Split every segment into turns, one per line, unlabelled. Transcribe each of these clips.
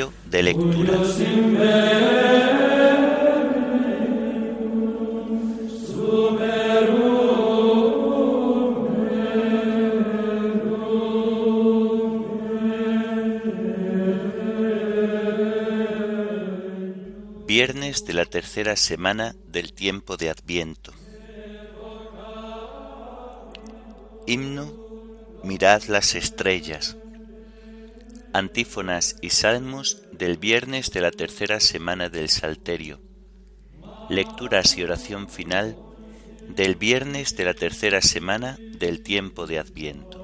De. Viernes de la tercera semana del tiempo de Adviento. Himno Mirad las estrellas. Antífonas y salmos del viernes de la tercera semana del Salterio. Lecturas y oración final del viernes de la tercera semana del tiempo de Adviento.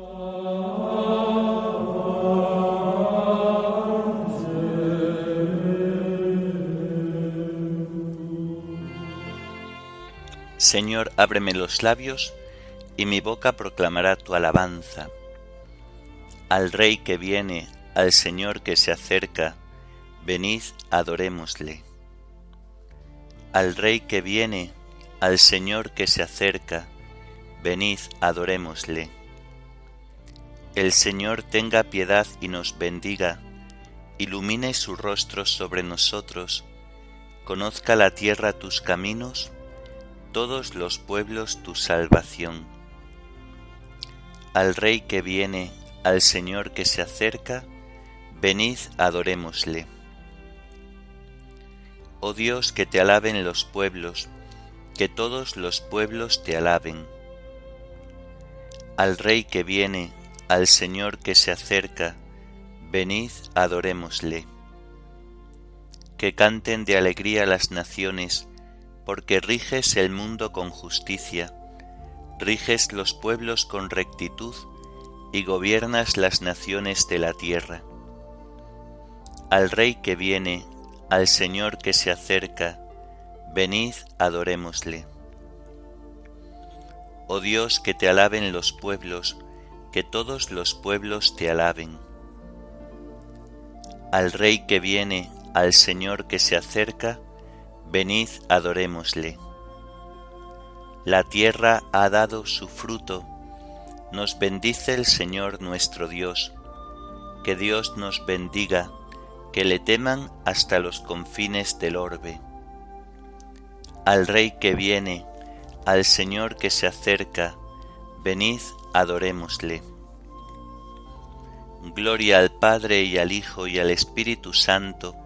Señor, ábreme los labios, y mi boca proclamará tu alabanza. Al Rey que viene, al Señor que se acerca, venid, adorémosle. Al Rey que viene, al Señor que se acerca, venid, adorémosle. El Señor tenga piedad y nos bendiga, ilumine su rostro sobre nosotros, conozca la tierra tus caminos, todos los pueblos tu salvación. Al Rey que viene, al Señor que se acerca, venid adorémosle. Oh Dios, que te alaben los pueblos, que todos los pueblos te alaben. Al Rey que viene, al Señor que se acerca, venid adorémosle. Que canten de alegría las naciones, porque riges el mundo con justicia, riges los pueblos con rectitud y gobiernas las naciones de la tierra. Al Rey que viene, al Señor que se acerca, venid adorémosle. Oh Dios, que te alaben los pueblos, que todos los pueblos te alaben. Al Rey que viene, al Señor que se acerca, venid adorémosle. La tierra ha dado su fruto, nos bendice el Señor nuestro Dios, que Dios nos bendiga, que le teman hasta los confines del orbe. Al Rey que viene, al Señor que se acerca, venid adorémosle. Gloria al Padre y al Hijo y al Espíritu Santo,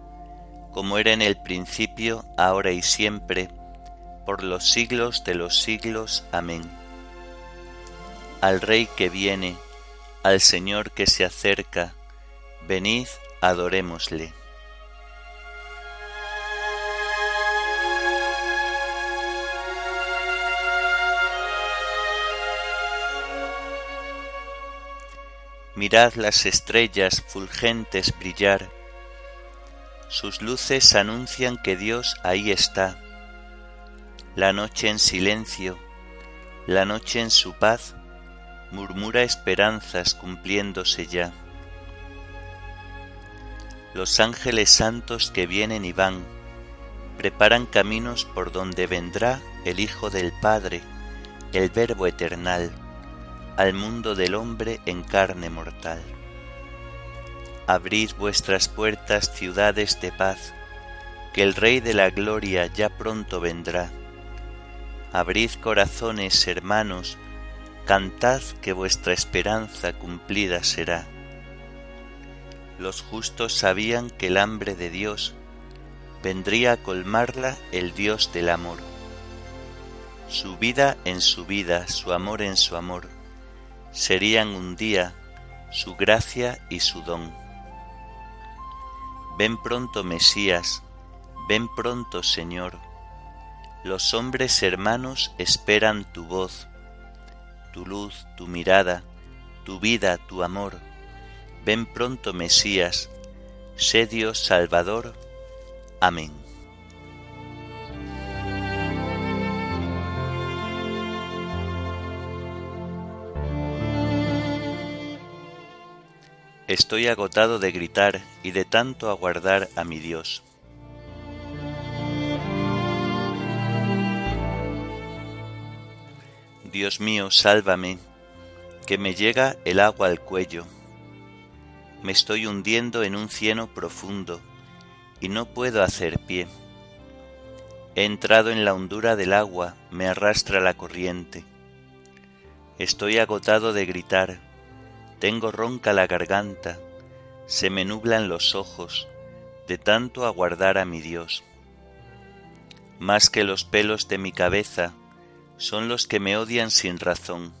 como era en el principio, ahora y siempre, por los siglos de los siglos. Amén. Al Rey que viene, al Señor que se acerca, venid, adorémosle. Mirad las estrellas fulgentes brillar, sus luces anuncian que Dios ahí está. La noche en silencio, la noche en su paz, murmura esperanzas cumpliéndose ya. Los ángeles santos que vienen y van, preparan caminos por donde vendrá el Hijo del Padre, el Verbo eternal, al mundo del hombre en carne mortal. Abrid vuestras puertas, ciudades de paz, que el Rey de la Gloria ya pronto vendrá. Abrid corazones, hermanos, cantad que vuestra esperanza cumplida será. Los justos sabían que el hambre de Dios vendría a colmarla el Dios del amor. Su vida en su vida, su amor en su amor, serían un día su gracia y su don. Ven pronto, Mesías, ven pronto, Señor. Los hombres hermanos esperan tu voz, tu luz, tu mirada, tu vida, tu amor. Ven pronto, Mesías, sé Dios Salvador. Amén. Estoy agotado de gritar y de tanto aguardar a mi Dios. Dios mío, sálvame, que me llega el agua al cuello. Me estoy hundiendo en un cieno profundo y no puedo hacer pie. He entrado en la hondura del agua, me arrastra la corriente. Estoy agotado de gritar, tengo ronca la garganta, se me nublan los ojos, de tanto aguardar a mi Dios. Más que los pelos de mi cabeza son los que me odian sin razón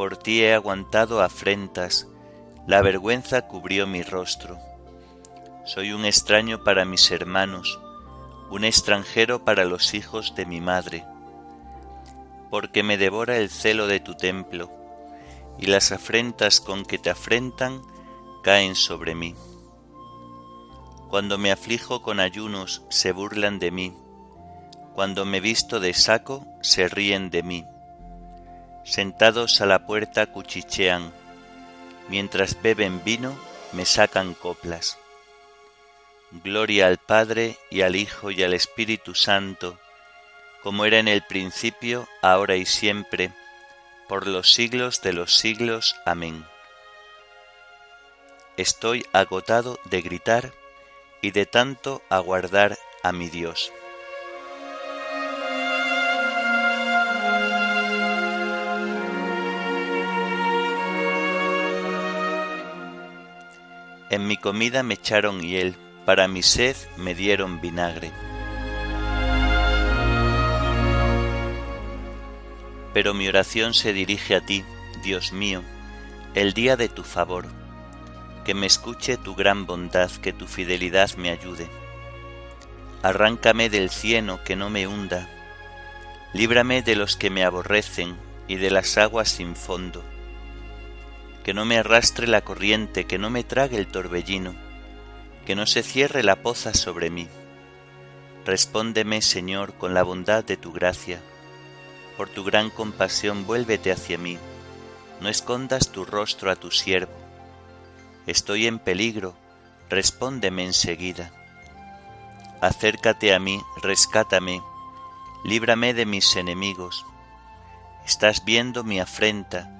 por ti he aguantado afrentas, la vergüenza cubrió mi rostro. Soy un extraño para mis hermanos, un extranjero para los hijos de mi madre, porque me devora el celo de tu templo, y las afrentas con que te afrentan caen sobre mí. Cuando me aflijo con ayunos se burlan de mí, cuando me visto de saco se ríen de mí Sentados a la puerta cuchichean, mientras beben vino me sacan coplas. Gloria al Padre y al Hijo y al Espíritu Santo, como era en el principio, ahora y siempre, por los siglos de los siglos. Amén. Estoy agotado de gritar y de tanto aguardar a mi Dios. En mi comida me echaron hiel, para mi sed me dieron vinagre. Pero mi oración se dirige a ti, Dios mío, el día de tu favor. Que me escuche tu gran bondad, que tu fidelidad me ayude. Arráncame del cieno que no me hunda. Líbrame de los que me aborrecen y de las aguas sin fondo que no me arrastre la corriente, que no me trague el torbellino, que no se cierre la poza sobre mí. Respóndeme, Señor, con la bondad de tu gracia. Por tu gran compasión vuélvete hacia mí. No escondas tu rostro a tu siervo. Estoy en peligro, respóndeme enseguida. Acércate a mí, rescátame, líbrame de mis enemigos. Estás viendo mi afrenta,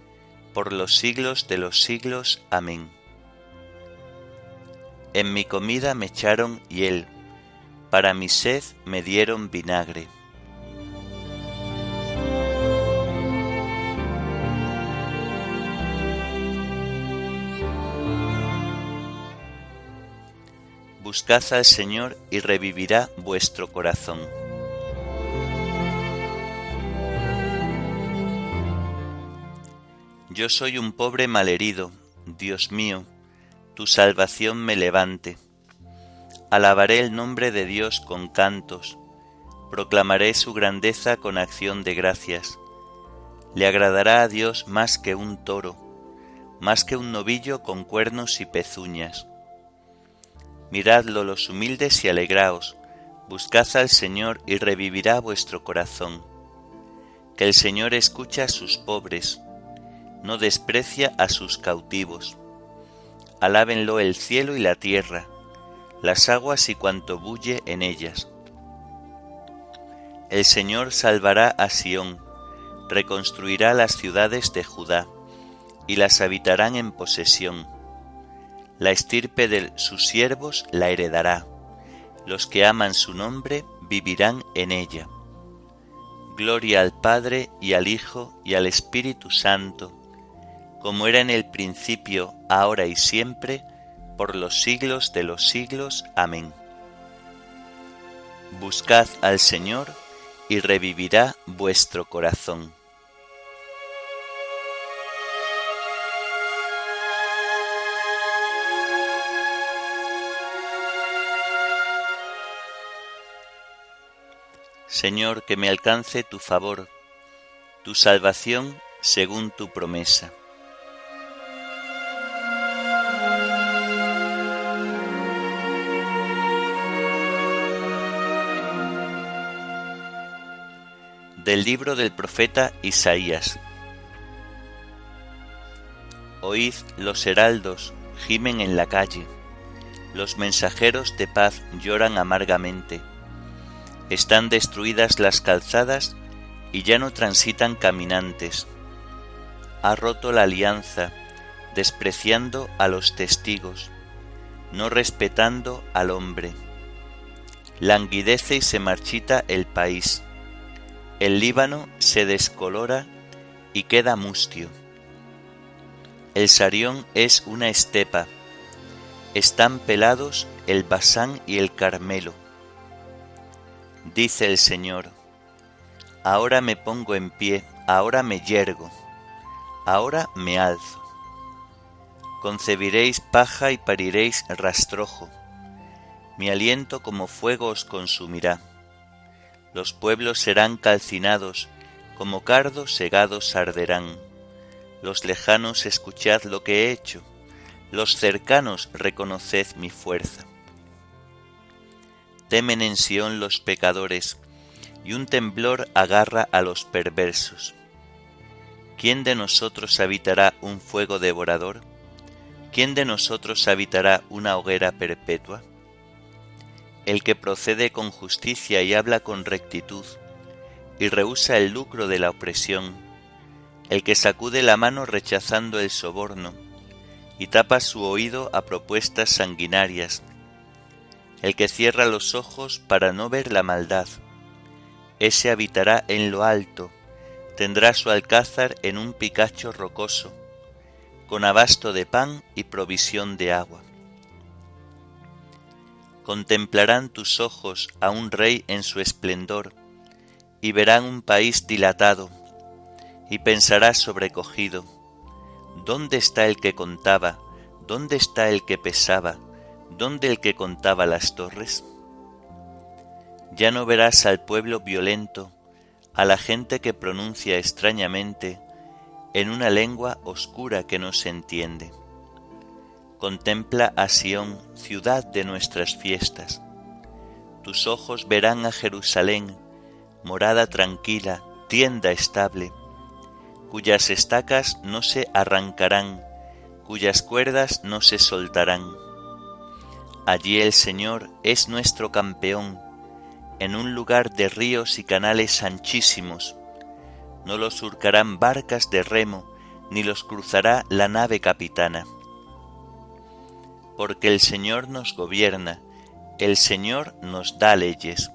por los siglos de los siglos. Amén. En mi comida me echaron hiel, para mi sed me dieron vinagre. Buscad al Señor y revivirá vuestro corazón. Yo soy un pobre malherido, Dios mío, tu salvación me levante. Alabaré el nombre de Dios con cantos, proclamaré su grandeza con acción de gracias. Le agradará a Dios más que un toro, más que un novillo con cuernos y pezuñas. Miradlo los humildes y alegraos, buscad al Señor y revivirá vuestro corazón. Que el Señor escucha a sus pobres, no desprecia a sus cautivos. Alábenlo el cielo y la tierra, las aguas y cuanto bulle en ellas. El Señor salvará a Sión, reconstruirá las ciudades de Judá, y las habitarán en posesión. La estirpe de sus siervos la heredará, los que aman su nombre vivirán en ella. Gloria al Padre y al Hijo y al Espíritu Santo, como era en el principio, ahora y siempre, por los siglos de los siglos. Amén. Buscad al Señor y revivirá vuestro corazón. Señor, que me alcance tu favor, tu salvación según tu promesa. Del libro del profeta Isaías. Oíd los heraldos, gimen en la calle, los mensajeros de paz lloran amargamente. Están destruidas las calzadas y ya no transitan caminantes. Ha roto la alianza, despreciando a los testigos, no respetando al hombre. Languidece y se marchita el país el Líbano se descolora y queda mustio. El Sarión es una estepa. Están pelados el Basán y el Carmelo. Dice el Señor, ahora me pongo en pie, ahora me yergo, ahora me alzo. Concebiréis paja y pariréis rastrojo. Mi aliento como fuego os consumirá los pueblos serán calcinados, como cardos segados arderán. Los lejanos escuchad lo que he hecho, los cercanos reconoced mi fuerza. Temen en Sión los pecadores, y un temblor agarra a los perversos. ¿Quién de nosotros habitará un fuego devorador? ¿Quién de nosotros habitará una hoguera perpetua? El que procede con justicia y habla con rectitud, y rehúsa el lucro de la opresión, el que sacude la mano rechazando el soborno, y tapa su oído a propuestas sanguinarias, el que cierra los ojos para no ver la maldad, ese habitará en lo alto, tendrá su alcázar en un picacho rocoso, con abasto de pan y provisión de agua contemplarán tus ojos a un rey en su esplendor, y verán un país dilatado, y pensarás sobrecogido, ¿dónde está el que contaba? ¿Dónde está el que pesaba? ¿Dónde el que contaba las torres? Ya no verás al pueblo violento, a la gente que pronuncia extrañamente en una lengua oscura que no se entiende Contempla a Sión, ciudad de nuestras fiestas. Tus ojos verán a Jerusalén, morada tranquila, tienda estable, cuyas estacas no se arrancarán, cuyas cuerdas no se soltarán. Allí el Señor es nuestro campeón, en un lugar de ríos y canales anchísimos. No los surcarán barcas de remo, ni los cruzará la nave capitana porque el Señor nos gobierna, el Señor nos da leyes,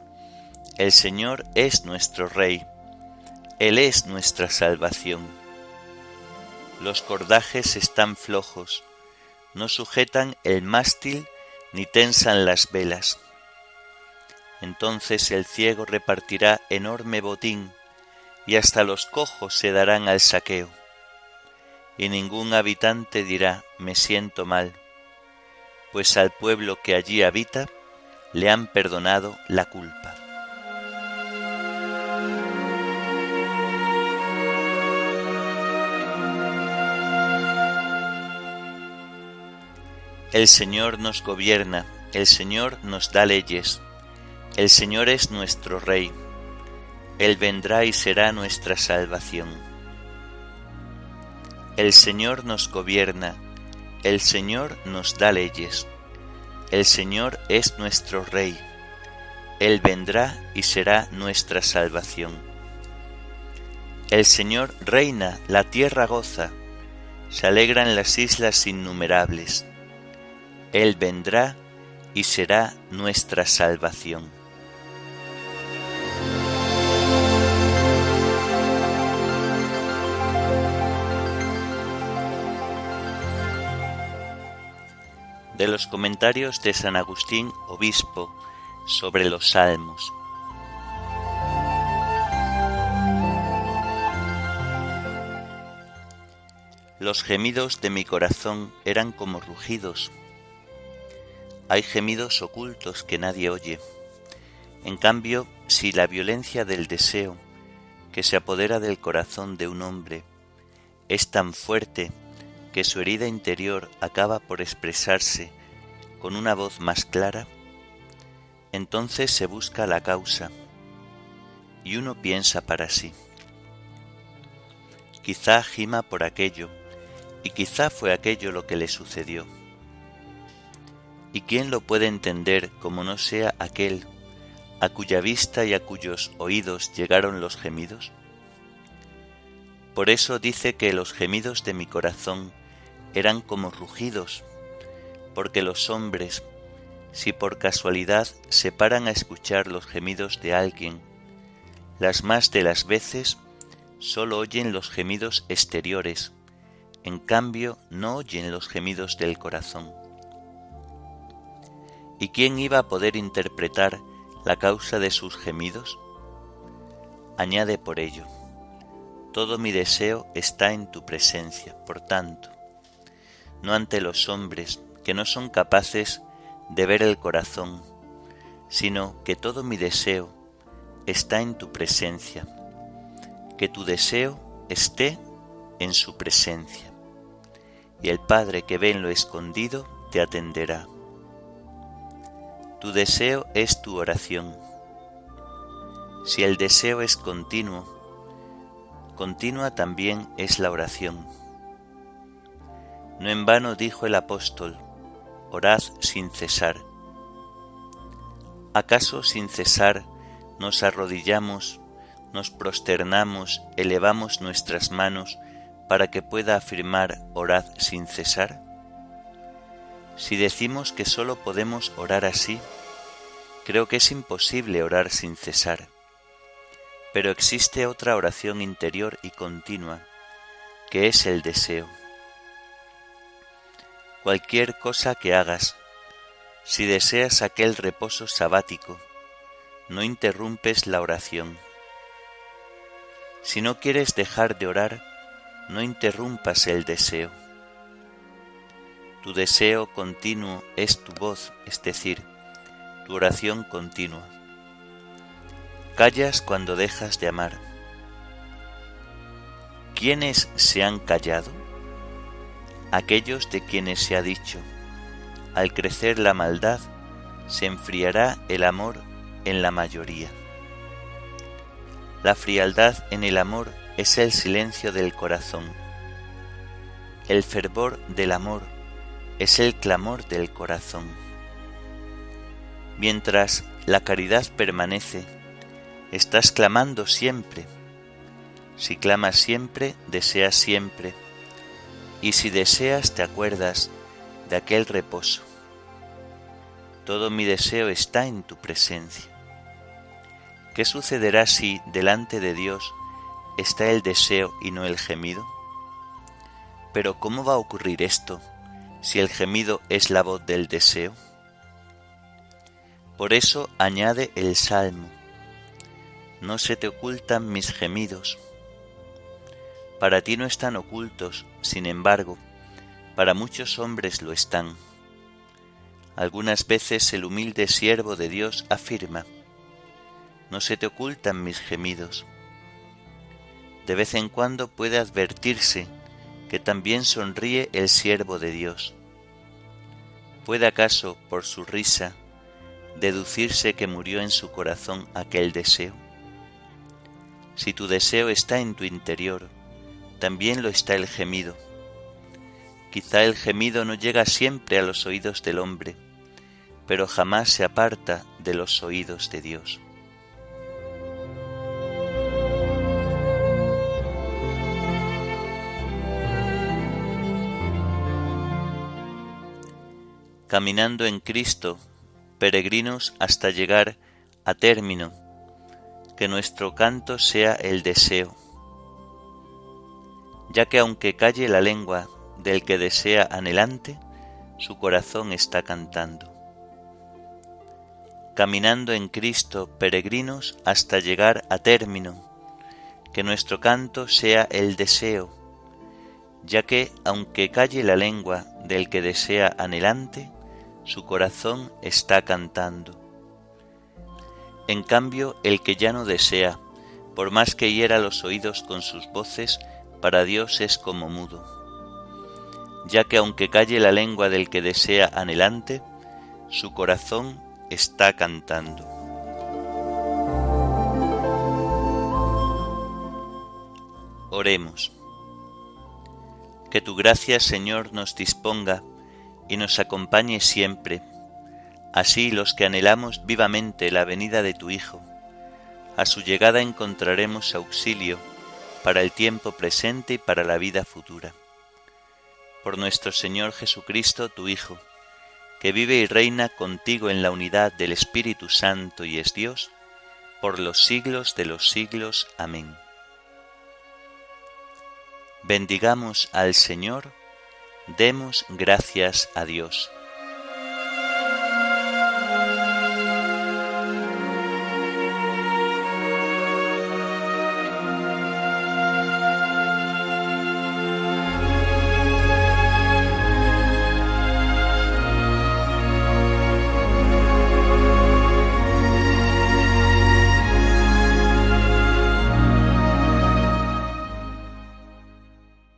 el Señor es nuestro Rey, Él es nuestra salvación. Los cordajes están flojos, no sujetan el mástil ni tensan las velas. Entonces el ciego repartirá enorme botín, y hasta los cojos se darán al saqueo. Y ningún habitante dirá, me siento mal pues al pueblo que allí habita le han perdonado la culpa. El Señor nos gobierna, el Señor nos da leyes, el Señor es nuestro Rey, Él vendrá y será nuestra salvación. El Señor nos gobierna, el Señor nos da leyes. El Señor es nuestro Rey. Él vendrá y será nuestra salvación. El Señor reina, la tierra goza, se alegran las islas innumerables. Él vendrá y será nuestra salvación. De los comentarios de San Agustín, obispo, sobre los salmos. Los gemidos de mi corazón eran como rugidos. Hay gemidos ocultos que nadie oye. En cambio, si la violencia del deseo que se apodera del corazón de un hombre es tan fuerte que su herida interior acaba por expresarse con una voz más clara, entonces se busca la causa y uno piensa para sí. Quizá gima por aquello y quizá fue aquello lo que le sucedió. ¿Y quién lo puede entender como no sea aquel a cuya vista y a cuyos oídos llegaron los gemidos? Por eso dice que los gemidos de mi corazón eran como rugidos, porque los hombres, si por casualidad se paran a escuchar los gemidos de alguien, las más de las veces sólo oyen los gemidos exteriores, en cambio no oyen los gemidos del corazón. ¿Y quién iba a poder interpretar la causa de sus gemidos? Añade por ello, todo mi deseo está en tu presencia, por tanto, no ante los hombres que no son capaces de ver el corazón, sino que todo mi deseo está en tu presencia, que tu deseo esté en su presencia y el Padre que ve en lo escondido te atenderá. Tu deseo es tu oración. Si el deseo es continuo, continua también es la oración. No en vano dijo el apóstol, orad sin cesar. ¿Acaso sin cesar nos arrodillamos, nos prosternamos, elevamos nuestras manos para que pueda afirmar orad sin cesar? Si decimos que sólo podemos orar así, creo que es imposible orar sin cesar. Pero existe otra oración interior y continua, que es el deseo. Cualquier cosa que hagas, si deseas aquel reposo sabático, no interrumpes la oración. Si no quieres dejar de orar, no interrumpas el deseo. Tu deseo continuo es tu voz, es decir, tu oración continua. Callas cuando dejas de amar. ¿Quiénes se han callado? Aquellos de quienes se ha dicho, al crecer la maldad, se enfriará el amor en la mayoría. La frialdad en el amor es el silencio del corazón. El fervor del amor es el clamor del corazón. Mientras la caridad permanece, estás clamando siempre. Si clamas siempre, deseas siempre. Y si deseas, te acuerdas de aquel reposo. Todo mi deseo está en tu presencia. ¿Qué sucederá si delante de Dios está el deseo y no el gemido? Pero ¿cómo va a ocurrir esto si el gemido es la voz del deseo? Por eso añade el Salmo, no se te ocultan mis gemidos. Para ti no están ocultos, sin embargo, para muchos hombres lo están. Algunas veces el humilde siervo de Dios afirma, no se te ocultan mis gemidos de vez en cuando puede advertirse que también sonríe el siervo de Dios. ¿Puede acaso, por su risa, deducirse que murió en su corazón aquel deseo? Si tu deseo está en tu interior, también lo está el gemido. Quizá el gemido no llega siempre a los oídos del hombre, pero jamás se aparta de los oídos de Dios. caminando en Cristo, peregrinos hasta llegar a término, que nuestro canto sea el deseo, ya que aunque calle la lengua del que desea anhelante, su corazón está cantando. Caminando en Cristo peregrinos hasta llegar a término, que nuestro canto sea el deseo, ya que aunque calle la lengua del que desea anhelante, su corazón está cantando. En cambio, el que ya no desea, por más que hiera los oídos con sus voces, para Dios es como mudo, ya que aunque calle la lengua del que desea anhelante, su corazón está cantando. Oremos. Que tu gracia, Señor, nos disponga y nos acompañe siempre. Así los que anhelamos vivamente la venida de tu Hijo, a su llegada encontraremos auxilio para el tiempo presente y para la vida futura. Por nuestro Señor Jesucristo, tu Hijo, que vive y reina contigo en la unidad del Espíritu Santo y es Dios, por los siglos de los siglos. Amén. Bendigamos al Señor, demos gracias a Dios.